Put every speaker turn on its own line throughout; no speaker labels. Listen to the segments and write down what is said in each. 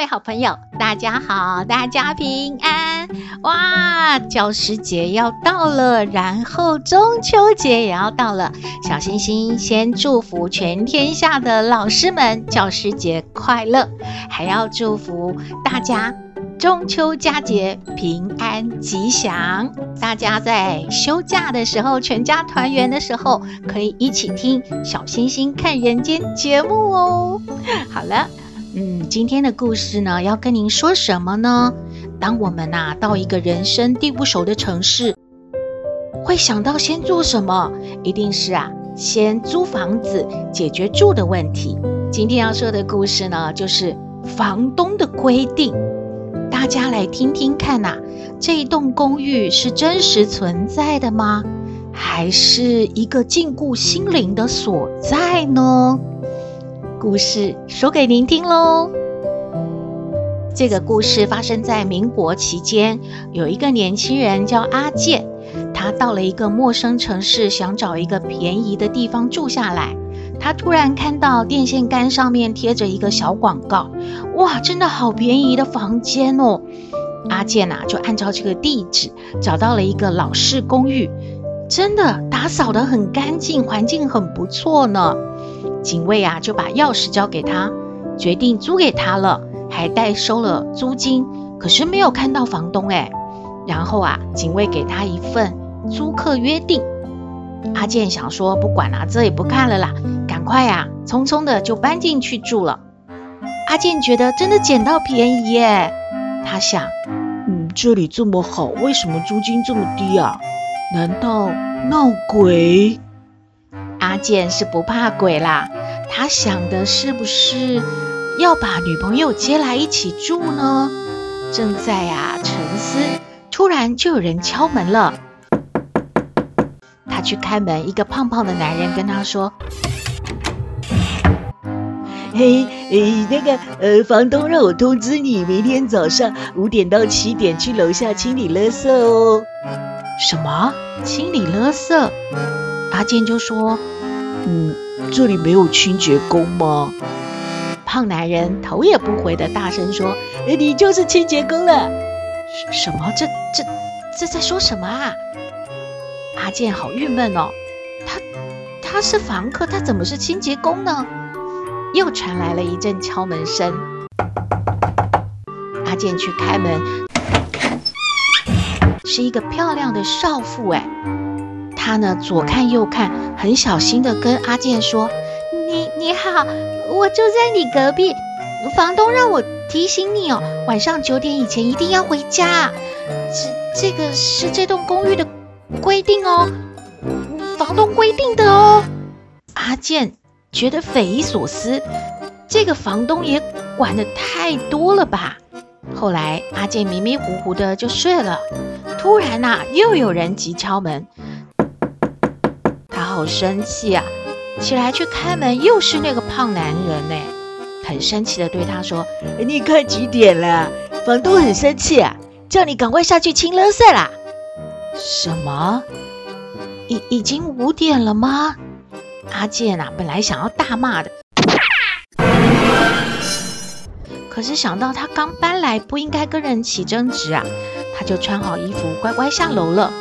各位好朋友，大家好，大家平安哇！教师节要到了，然后中秋节也要到了。小星星先祝福全天下的老师们教师节快乐，还要祝福大家中秋佳节平安吉祥。大家在休假的时候，全家团圆的时候，可以一起听小星星看人间节目哦。好了。嗯，今天的故事呢，要跟您说什么呢？当我们呐、到一个人生地不熟的城市，会想到先做什么？一定是啊，先租房子解决住的问题。今天要说的故事呢，就是房东的规定。大家来听听看呐、这一栋公寓是真实存在的吗？还是一个禁锢心灵的所在呢？故事说给您听喽。这个故事发生在民国期间，有一个年轻人叫阿健，他到了一个陌生城市，想找一个便宜的地方住下来。他突然看到电线杆上面贴着一个小广告，哇，真的好便宜的房间哦！阿健啊，就按照这个地址找到了一个老式公寓，真的打扫得很干净，环境很不错呢。警卫啊，就把钥匙交给他，决定租给他了，还代收了租金。可是没有看到房东哎。然后啊，警卫给他一份租客约定。阿健想说，不管了，这也不看了啦，赶快呀，匆匆的就搬进去住了。阿健觉得真的捡到便宜耶，他想，嗯，这里这么好，为什么租金这么低啊？难道闹鬼？阿健是不怕鬼啦，他想的是不是要把女朋友接来一起住呢？正在啊沉思，突然就有人敲门了。他去开门，一个胖胖的男人跟他说：“嘿，诶，那个呃，房东让我通知你，明天早上五点到七点去楼下清理垃圾哦。”什么？清理垃圾？阿健就说。嗯，这里没有清洁工吗？胖男人头也不回的大声说：“你就是清洁工了。”什么？这这这在说什么啊？阿健好郁闷哦，他他是房客，他怎么是清洁工呢？又传来了一阵敲门声。阿健去开门，是一个漂亮的少妇哎。他呢，左看右看，很小心地跟阿健说：“你你好，我住在你隔壁。房东让我提醒你哦，晚上九点以前一定要回家。这这个是这栋公寓的规定哦，房东规定的哦。”阿健觉得匪夷所思，这个房东也管得太多了吧？后来阿健迷迷糊糊的就睡了。突然呐，又有人急敲门。好生气啊！起来去开门，又是那个胖男人呢，很生气的对他说：“你看几点了？房东很生气啊，叫你赶快下去清垃圾啦！”什么？已已经五点了吗？阿健啊，本来想要大骂的，可是想到他刚搬来，不应该跟人起争执啊，他就穿好衣服，乖乖下楼了。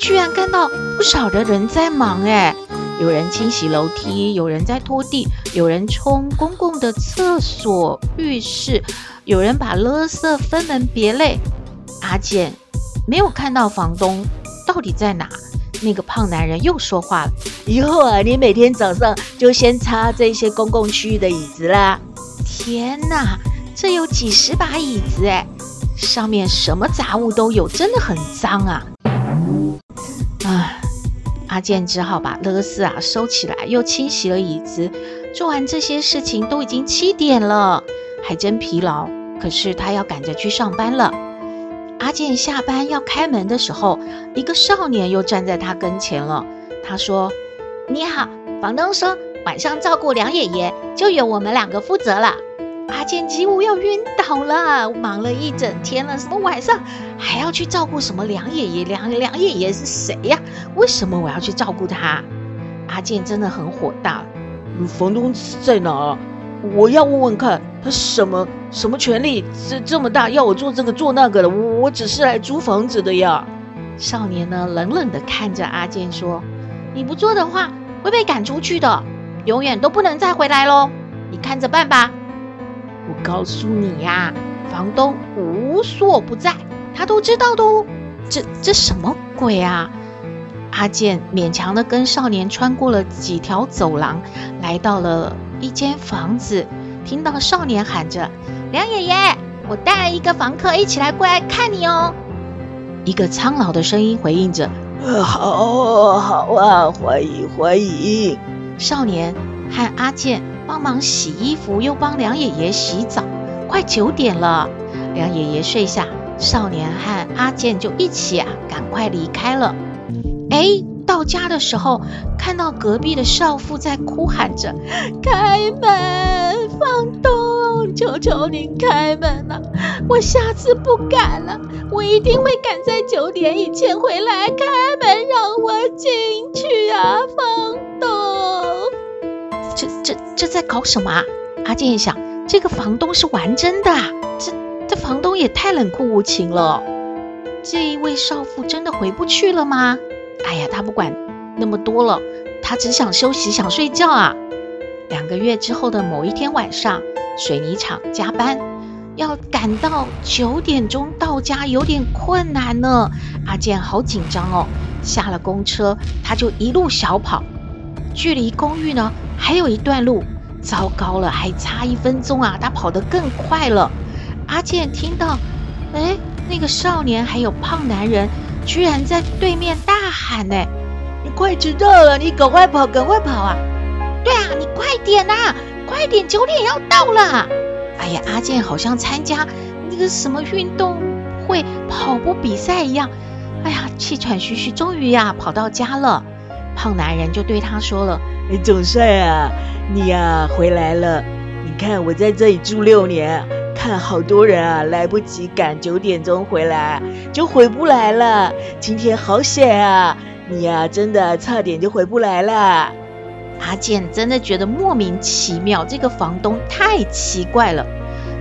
居然看到不少的人在忙哎，有人清洗楼梯，有人在拖地，有人冲公共的厕所、浴室，有人把垃圾分门别类。阿健没有看到房东到底在哪？那个胖男人又说话了：“以后啊，你每天早上就先擦这些公共区域的椅子啦。”天哪，这有几十把椅子哎，上面什么杂物都有，真的很脏啊！阿健只好把垃圾啊收起来，又清洗了椅子。做完这些事情都已经七点了，还真疲劳。可是他要赶着去上班了。阿健下班要开门的时候，一个少年又站在他跟前了。他说：“你好，房东说晚上照顾梁爷爷就由我们两个负责了。”阿健几乎要晕倒了，忙了一整天了，什么晚上还要去照顾什么梁爷爷？梁梁爷爷是谁呀？为什么我要去照顾他？阿健真的很火大。
房东在哪？我要问问看，他什么什么权利这这么大，要我做这个做那个的？我我只是来租房子的呀。
少年呢，冷冷地看着阿健说：“你不做的话，会被赶出去的，永远都不能再回来喽。你看着办吧。”我告诉你呀，房东无所不在，他都知道的哦。这这什么鬼啊？阿健勉强的跟少年穿过了几条走廊，来到了一间房子，听到少年喊着：“梁爷爷，我带了一个房客一起来过来看你哦。”一个苍老的声音回应着：“
呃，好，好啊，欢迎，欢迎。”
少年和阿健。帮忙洗衣服，又帮梁爷爷洗澡。快九点了，梁爷爷睡下，少年和阿健就一起啊，赶快离开了。哎，到家的时候，看到隔壁的少妇在哭喊着：“开门，房东，求求您开门啊！我下次不敢了，我一定会赶在九点以前回来。开门，让我进去啊，房东。”这这这在搞什么啊？阿健一想，这个房东是玩真的？这这房东也太冷酷无情了。这一位少妇真的回不去了吗？哎呀，他不管那么多了，他只想休息，想睡觉啊。两个月之后的某一天晚上，水泥厂加班，要赶到九点钟到家，有点困难呢。阿健好紧张哦，下了公车，他就一路小跑，距离公寓呢，还有一段路，糟糕了，还差一分钟啊！他跑得更快了。阿健听到，哎，那个少年还有胖男人，居然在对面大喊呢：“
你快迟到了，你赶快跑，赶快跑啊！”
对啊，你快点呐、啊，快点，九点要到了。哎呀，阿健好像参加那个什么运动会跑步比赛一样，哎呀，气喘吁吁，终于呀跑到家了。胖男人就对他说了。
哎，总算啊，你呀、啊、回来了！你看我在这里住六年，看好多人啊来不及赶九点钟回来，就回不来了。今天好险啊！你呀、啊、真的差点就回不来了。
阿健真的觉得莫名其妙，这个房东太奇怪了。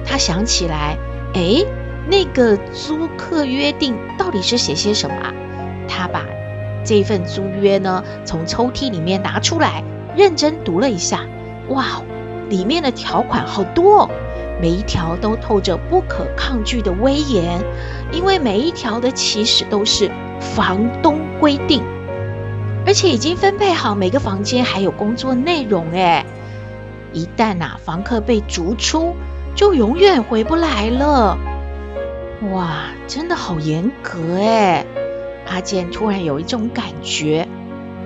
他想起来，哎，那个租客约定到底是写些什么啊？他把这份租约呢从抽屉里面拿出来。认真读了一下，哇，里面的条款好多哦，每一条都透着不可抗拒的威严，因为每一条的起始都是房东规定，而且已经分配好每个房间还有工作内容。哎，一旦呐房客被逐出，就永远回不来了。哇，真的好严格哎！阿健突然有一种感觉。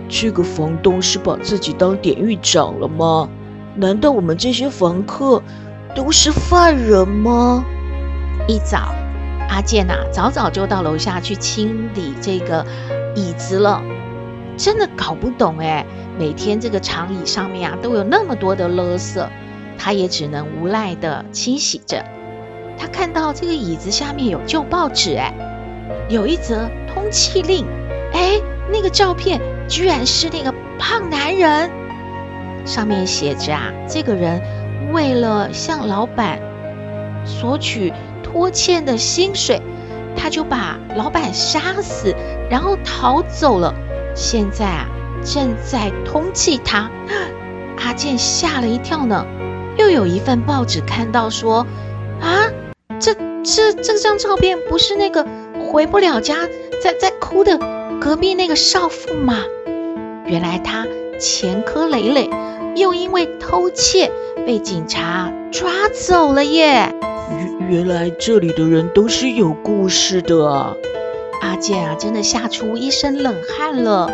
这个房东是把自己当典狱长了吗？难道我们这些房客都是犯人吗？
一早，阿健呐，早早就到楼下去清理这个椅子了。真的搞不懂哎，每天这个长椅上面啊，都有那么多的垃圾，他也只能无奈地清洗着。他看到这个椅子下面有旧报纸，哎，有一则通缉令，哎，那个照片。居然是那个胖男人，上面写着啊，这个人为了向老板索取拖欠的薪水，他就把老板杀死，然后逃走了。现在啊，正在通缉他。阿健吓了一跳呢。又有一份报纸看到说，啊，这这这张照片不是那个回不了家，在在哭的。隔壁那个少妇吗？原来她前科累累，又因为偷窃被警察抓走了耶。
原原来这里的人都是有故事的啊。
阿健啊，真的吓出一身冷汗了。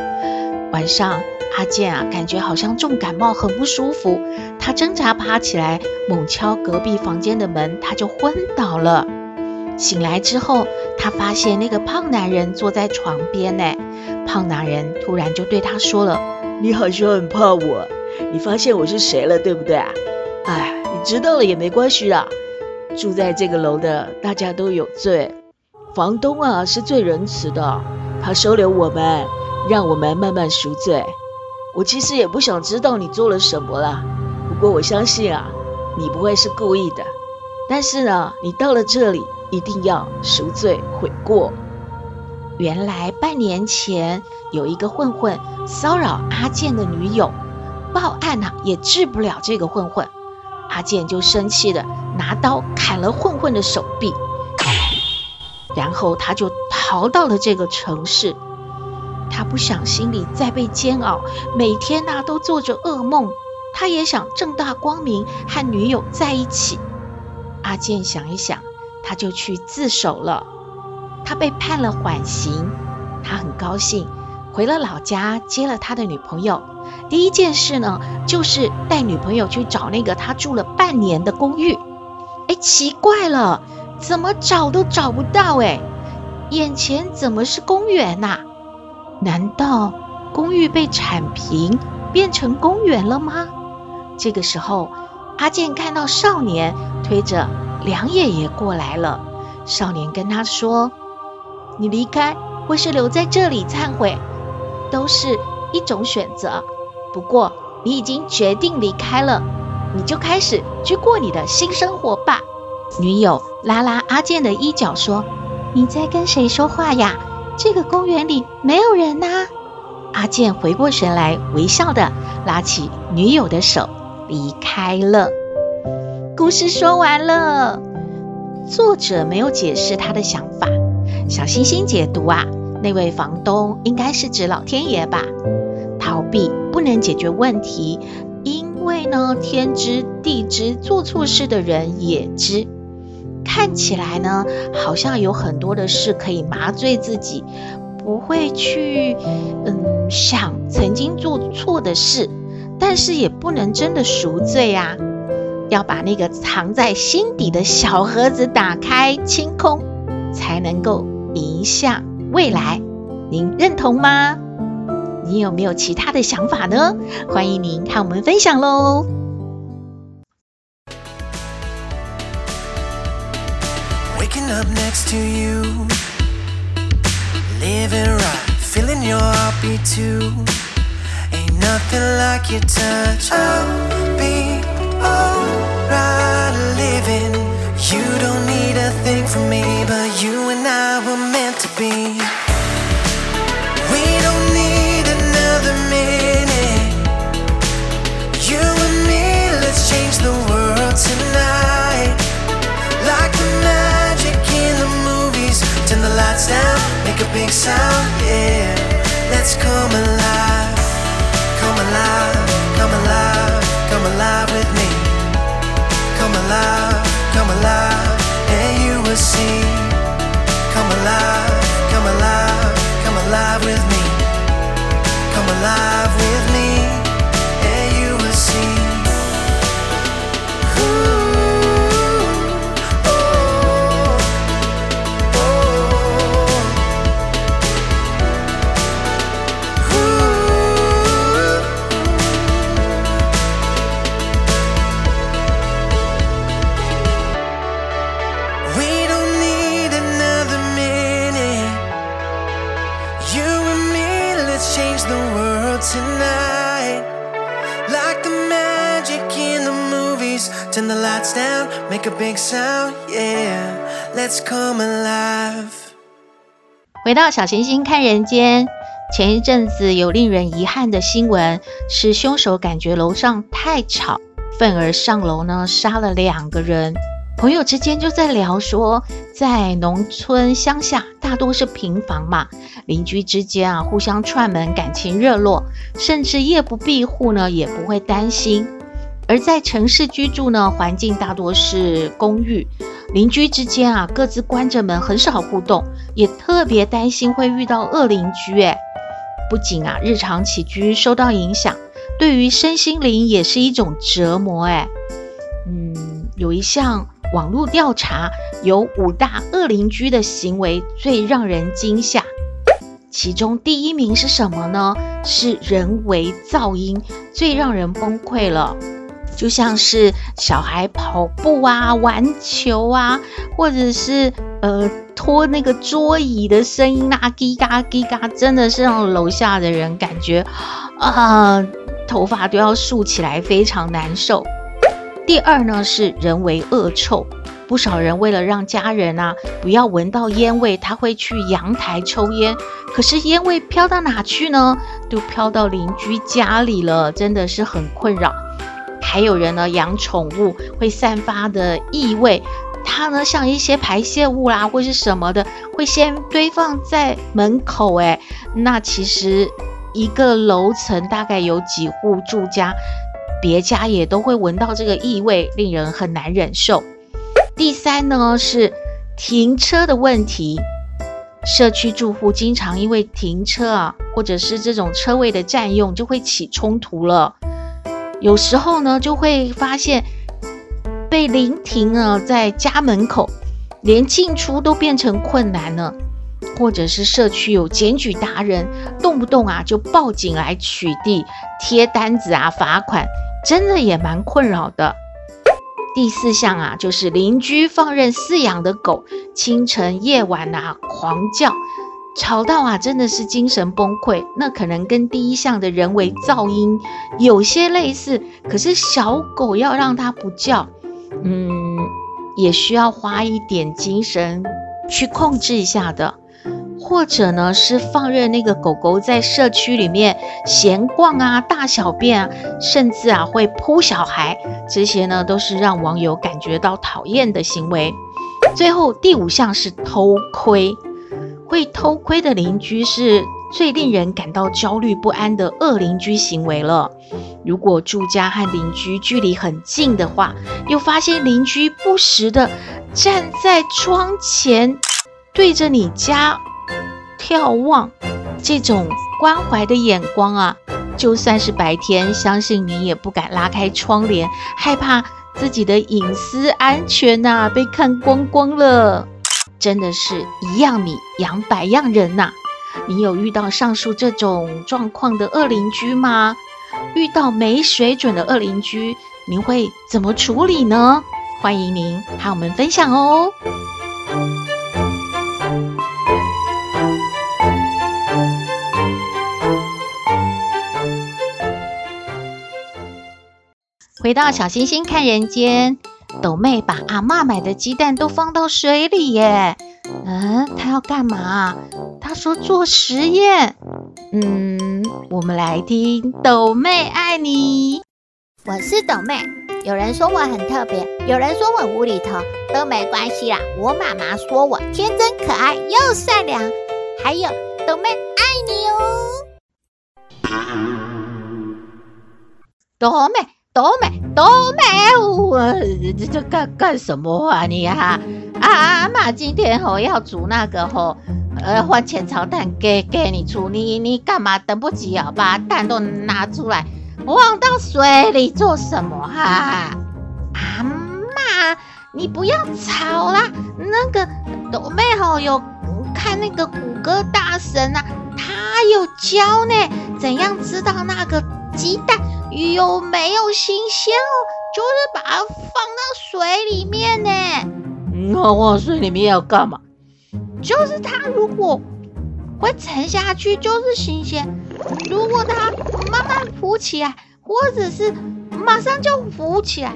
晚上，阿健啊，感觉好像重感冒，很不舒服。他挣扎爬起来，猛敲隔壁房间的门，他就昏倒了。醒来之后，他发现那个胖男人坐在床边呢。胖男人突然就对他说了：“
你好像很怕我，你发现我是谁了，对不对啊？哎，你知道了也没关系啊。住在这个楼的大家都有罪，房东啊是最仁慈的，他收留我们，让我们慢慢赎罪。”我其实也不想知道你做了什么了，不过我相信啊，你不会是故意的。但是呢，你到了这里一定要赎罪悔过。
原来半年前有一个混混骚扰阿健的女友，报案啊也治不了这个混混，阿健就生气的拿刀砍了混混的手臂，然后他就逃到了这个城市。他不想心里再被煎熬，每天呐、都做着噩梦。他也想正大光明和女友在一起。阿健想一想，他就去自首了。他被判了缓刑，他很高兴，回了老家接了他的女朋友。第一件事呢，就是带女朋友去找那个他住了半年的公寓。哎，奇怪了，怎么找都找不到哎，眼前怎么是公园呐、难道公寓被铲平变成公园了吗？这个时候，阿健看到少年推着梁爷爷过来了。少年跟他说：“你离开或是留在这里忏悔，都是一种选择。不过你已经决定离开了，你就开始去过你的新生活吧。”女友拉拉阿健的衣角说：“你在跟谁说话呀？”这个公园里没有人呐。阿健回过神来，微笑地拉起女友的手离开了。故事说完了，作者没有解释他的想法。小星星解读啊，那位房东应该是指老天爷吧？逃避不能解决问题，因为呢，天知地知，做错事的人也知。看起来呢，好像有很多的事可以麻醉自己，不会去嗯想曾经做错的事，但是也不能真的赎罪啊，要把那个藏在心底的小盒子打开清空，才能够迎向未来。您认同吗？你有没有其他的想法呢？欢迎您和我们分享喽。
Waking up next to you, living right, feeling your heartbeat too. Ain't nothing like your touch. I'll be You don't need a thing from me, but you and I were meant to be. We don't need another minute. You and me, let's change the world tonight. Like the magic in the movies. Turn the lights down, make a big sound, yeah. Alive, come alive, and you will see. Come alive, come alive, come alive with me. Come alive Let's come alive.
回到小行星看人间，前一阵子有令人遗憾的新闻，是凶手感觉楼上太吵，愤而上楼呢，杀了两个人。朋友之间就在聊说，在农村乡下大多是平房嘛，邻居之间啊互相串门，感情热络，甚至夜不闭户呢也不会担心。而在城市居住呢，环境大多是公寓，邻居之间啊各自关着门，很少互动，也特别担心会遇到恶邻居。诶，不仅啊日常起居受到影响，对于身心灵也是一种折磨。哎，嗯，有一项网络调查，有五大恶邻居的行为最让人惊吓。其中第一名是什么呢？是人为噪音，最让人崩溃了。就像是小孩跑步啊、玩球啊，或者是呃拖那个桌椅的声音啊，滴嘎滴嘎，真的是让楼下的人感觉啊、头发都要竖起来，非常难受。第二呢是人为恶臭，不少人为了让家人啊不要闻到烟味，他会去阳台抽烟，可是烟味飘到哪去呢？都飘到邻居家里了，真的是很困扰。还有人呢，养宠物会散发的异味，它呢像一些排泄物啦，或是什么的，会先堆放在门口。诶，那其实一个楼层大概有几户住家，别家也都会闻到这个异味，令人很难忍受。第三呢是停车的问题，社区住户经常因为停车啊，或者是这种车位的占用，就会起冲突了。有时候呢，就会发现被临停啊，在家门口，连进出都变成困难了。或者是社区有检举达人，动不动啊就报警来取缔、贴单子啊、罚款，真的也蛮困扰的。第四项啊，就是邻居放任饲养的狗，清晨夜晚啊狂叫。吵到啊，真的是精神崩溃。那可能跟第一项的人为噪音有些类似，可是小狗要让它不叫，嗯，也需要花一点精神去控制一下的。或者呢，是放任那个狗狗在社区里面闲逛啊、大小便啊，甚至啊会扑小孩，这些呢都是让网友感觉到讨厌的行为。最后第五项是偷窥。会偷窥的邻居是最令人感到焦虑不安的恶邻居行为了。如果住家和邻居距离很近的话，又发现邻居不时的站在窗前对着你家眺望，这种关怀的眼光啊，就算是白天，相信你也不敢拉开窗帘，害怕自己的隐私安全呐被看光光了。真的是一样米养百样人呐！你有遇到上述这种状况的恶邻居吗？遇到没水准的恶邻居，您会怎么处理呢？欢迎您和我们分享哦！回到小星星看人间。斗妹把阿嬷买的鸡蛋都放到水里耶，嗯，她要干嘛？她说做实验。嗯，我们来听斗妹爱你。
我是斗妹，有人说我很特别，有人说我无厘头，都没关系啦。我妈妈说我天真可爱又善良，还有斗妹爱你哦。
斗妹。斗妹，斗妹，我这这干干什么啊你啊？啊阿妈今天吼要煮那个吼呃番茄炒蛋给给你煮，你你干嘛等不及啊？把蛋都拿出来，放到水里做什么哈、啊？阿妈，你不要吵啦。那个斗妹吼有看那个谷歌大神啊，他有教呢，怎样知道那个鸡蛋。有没有新鲜哦？就是把它放到水里面呢。那，放水里面要干嘛？就是它如果会沉下去，就是新鲜；如果它慢慢浮起来，或者是马上就浮起来，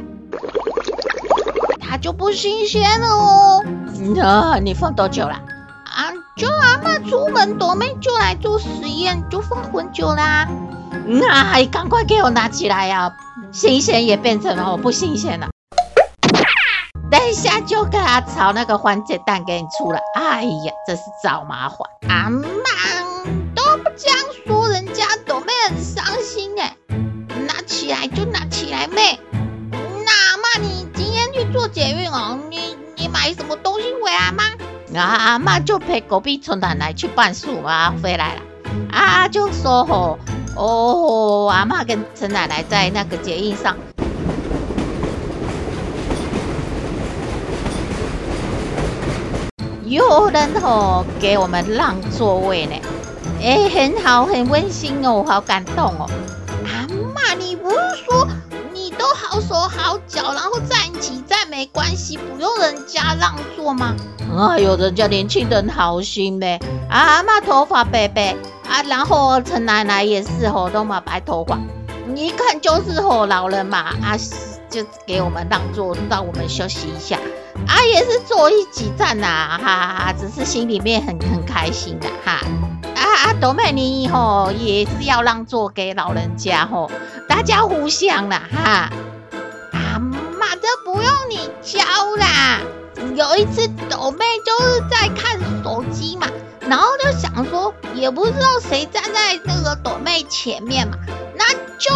它就不新鲜了哦。那你放多久了？啊，就阿妈出门，斗妹就来做实验，就放很久啦。那你赶快给我拿起来呀！新鲜也变成了我不新鲜了。等一下就给他炒那个番茄蛋给你出来。哎呀，真是找麻烦！阿妈都不这样说，人家斗妹很伤心哎。拿起来就拿起来妹。那阿妈，你今天去做捷运哦？你你买什么东西回来吗？啊，阿妈就陪隔壁村奶奶去办事啊，回来了。啊，就说吼，哦阿嬷跟陈奶奶在那个捷运上，有人吼给我们让座位呢，哎，很好，很温馨哦，好感动哦。阿嬷，你不是说你都好手好脚，然后站起站没关系，不用人家让座吗？哎呦，人家年轻人好心呢。阿嬷头发白白啊，然后陈奶奶也是吼，都嘛白头发，一看就是吼老人嘛啊，就给我们让座，让我们休息一下啊，也是坐一起站呐，哈哈哈，只是心里面很很开心的哈。啊啊，斗妹你吼也是要让座给老人家吼，大家互相啦哈。阿妈，这不用你教啦。有一次，抖妹就是在看手机嘛，然后就想说，也不知道谁站在那个抖妹前面嘛，那就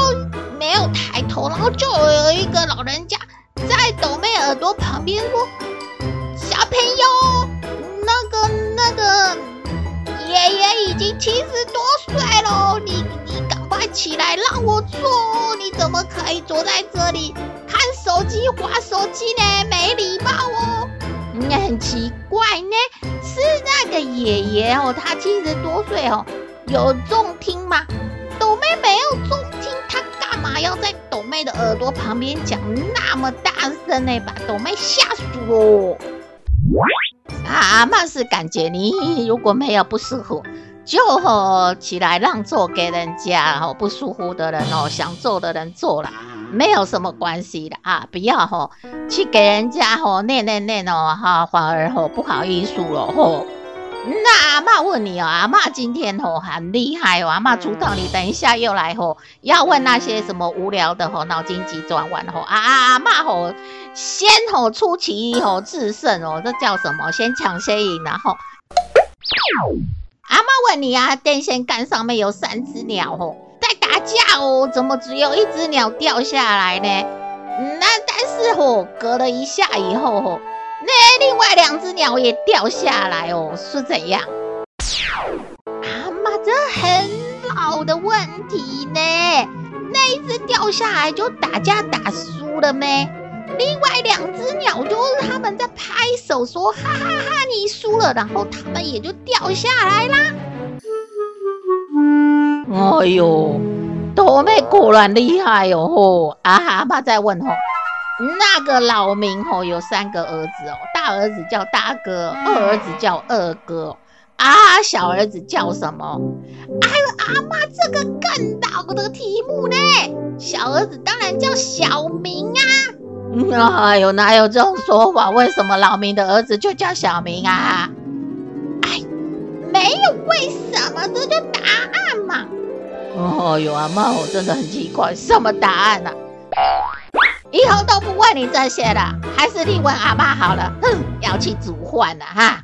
没有抬头，然后就有一个老人家在抖妹耳朵旁边说：“小朋友，爷爷已经七十多岁了，你你赶快起来让我坐，你怎么可以坐在这里看手机、划手机呢？没礼貌哦。”你很奇怪呢，是那个爷爷哦，他七十多岁哦，有重听吗？斗妹没有重听，他干嘛要在斗妹的耳朵旁边讲那么大声呢？把斗妹吓死了。阿嬷是感觉你如果没有不舒服，就吼起来让座给人家吼不舒服的人哦，想坐的人坐了。没有什么关系的啊，不要吼去给人家吼念念念哦哈，反而吼不好意思了吼。那阿嬷问你哦，阿嬷今天吼很厉害哦，阿嬷出道，你等一下又来吼要问那些什么无聊的吼脑筋急转弯吼啊阿嬷吼先吼出奇吼制胜哦，这叫什么？先抢先赢然后。阿妈问你啊，电线杆上面有三只鸟吼。在打架哦，怎么只有一只鸟掉下来呢？那但是吼，隔了一下以后吼，那另外两只鸟也掉下来哦，是怎样？阿妈，这很老的问题呢。那一只掉下来就打架打输了咩？另外两只鸟就是他们在拍手说哈哈哈哈，你输了，然后他们也就掉下来啦。哎呦，多妹果然厉害哟！吼，啊，阿嬷在问吼，那个老明吼有三个儿子哦，大儿子叫大哥，二儿子叫二哥，啊，小儿子叫什么？哎呦，阿嬷这个更老的题目呢，小儿子当然叫小明啊！哎呦，哪有这种说法？为什么老明的儿子就叫小明啊？哎，没有为什么，这就答案嘛。哦哟，阿嬷，我真的很奇怪，什么答案呢、啊？以后都不问你这些了，还是你问阿嬷好了。哼，要去煮饭了哈。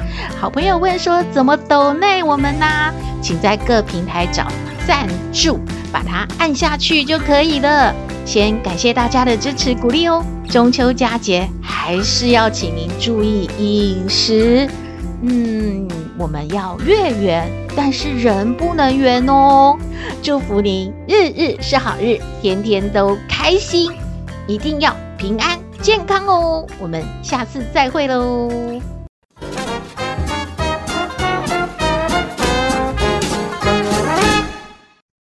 好朋友问说，怎么抖内我们呢？请在各平台找赞助，把它按下去就可以了。先感谢大家的支持鼓励哦。中秋佳节还是要请您注意饮食。嗯，我们要月圆，但是人不能圆哦。祝福您日日是好日，天天都开心，一定要平安。健康哦，我们下次再会喽。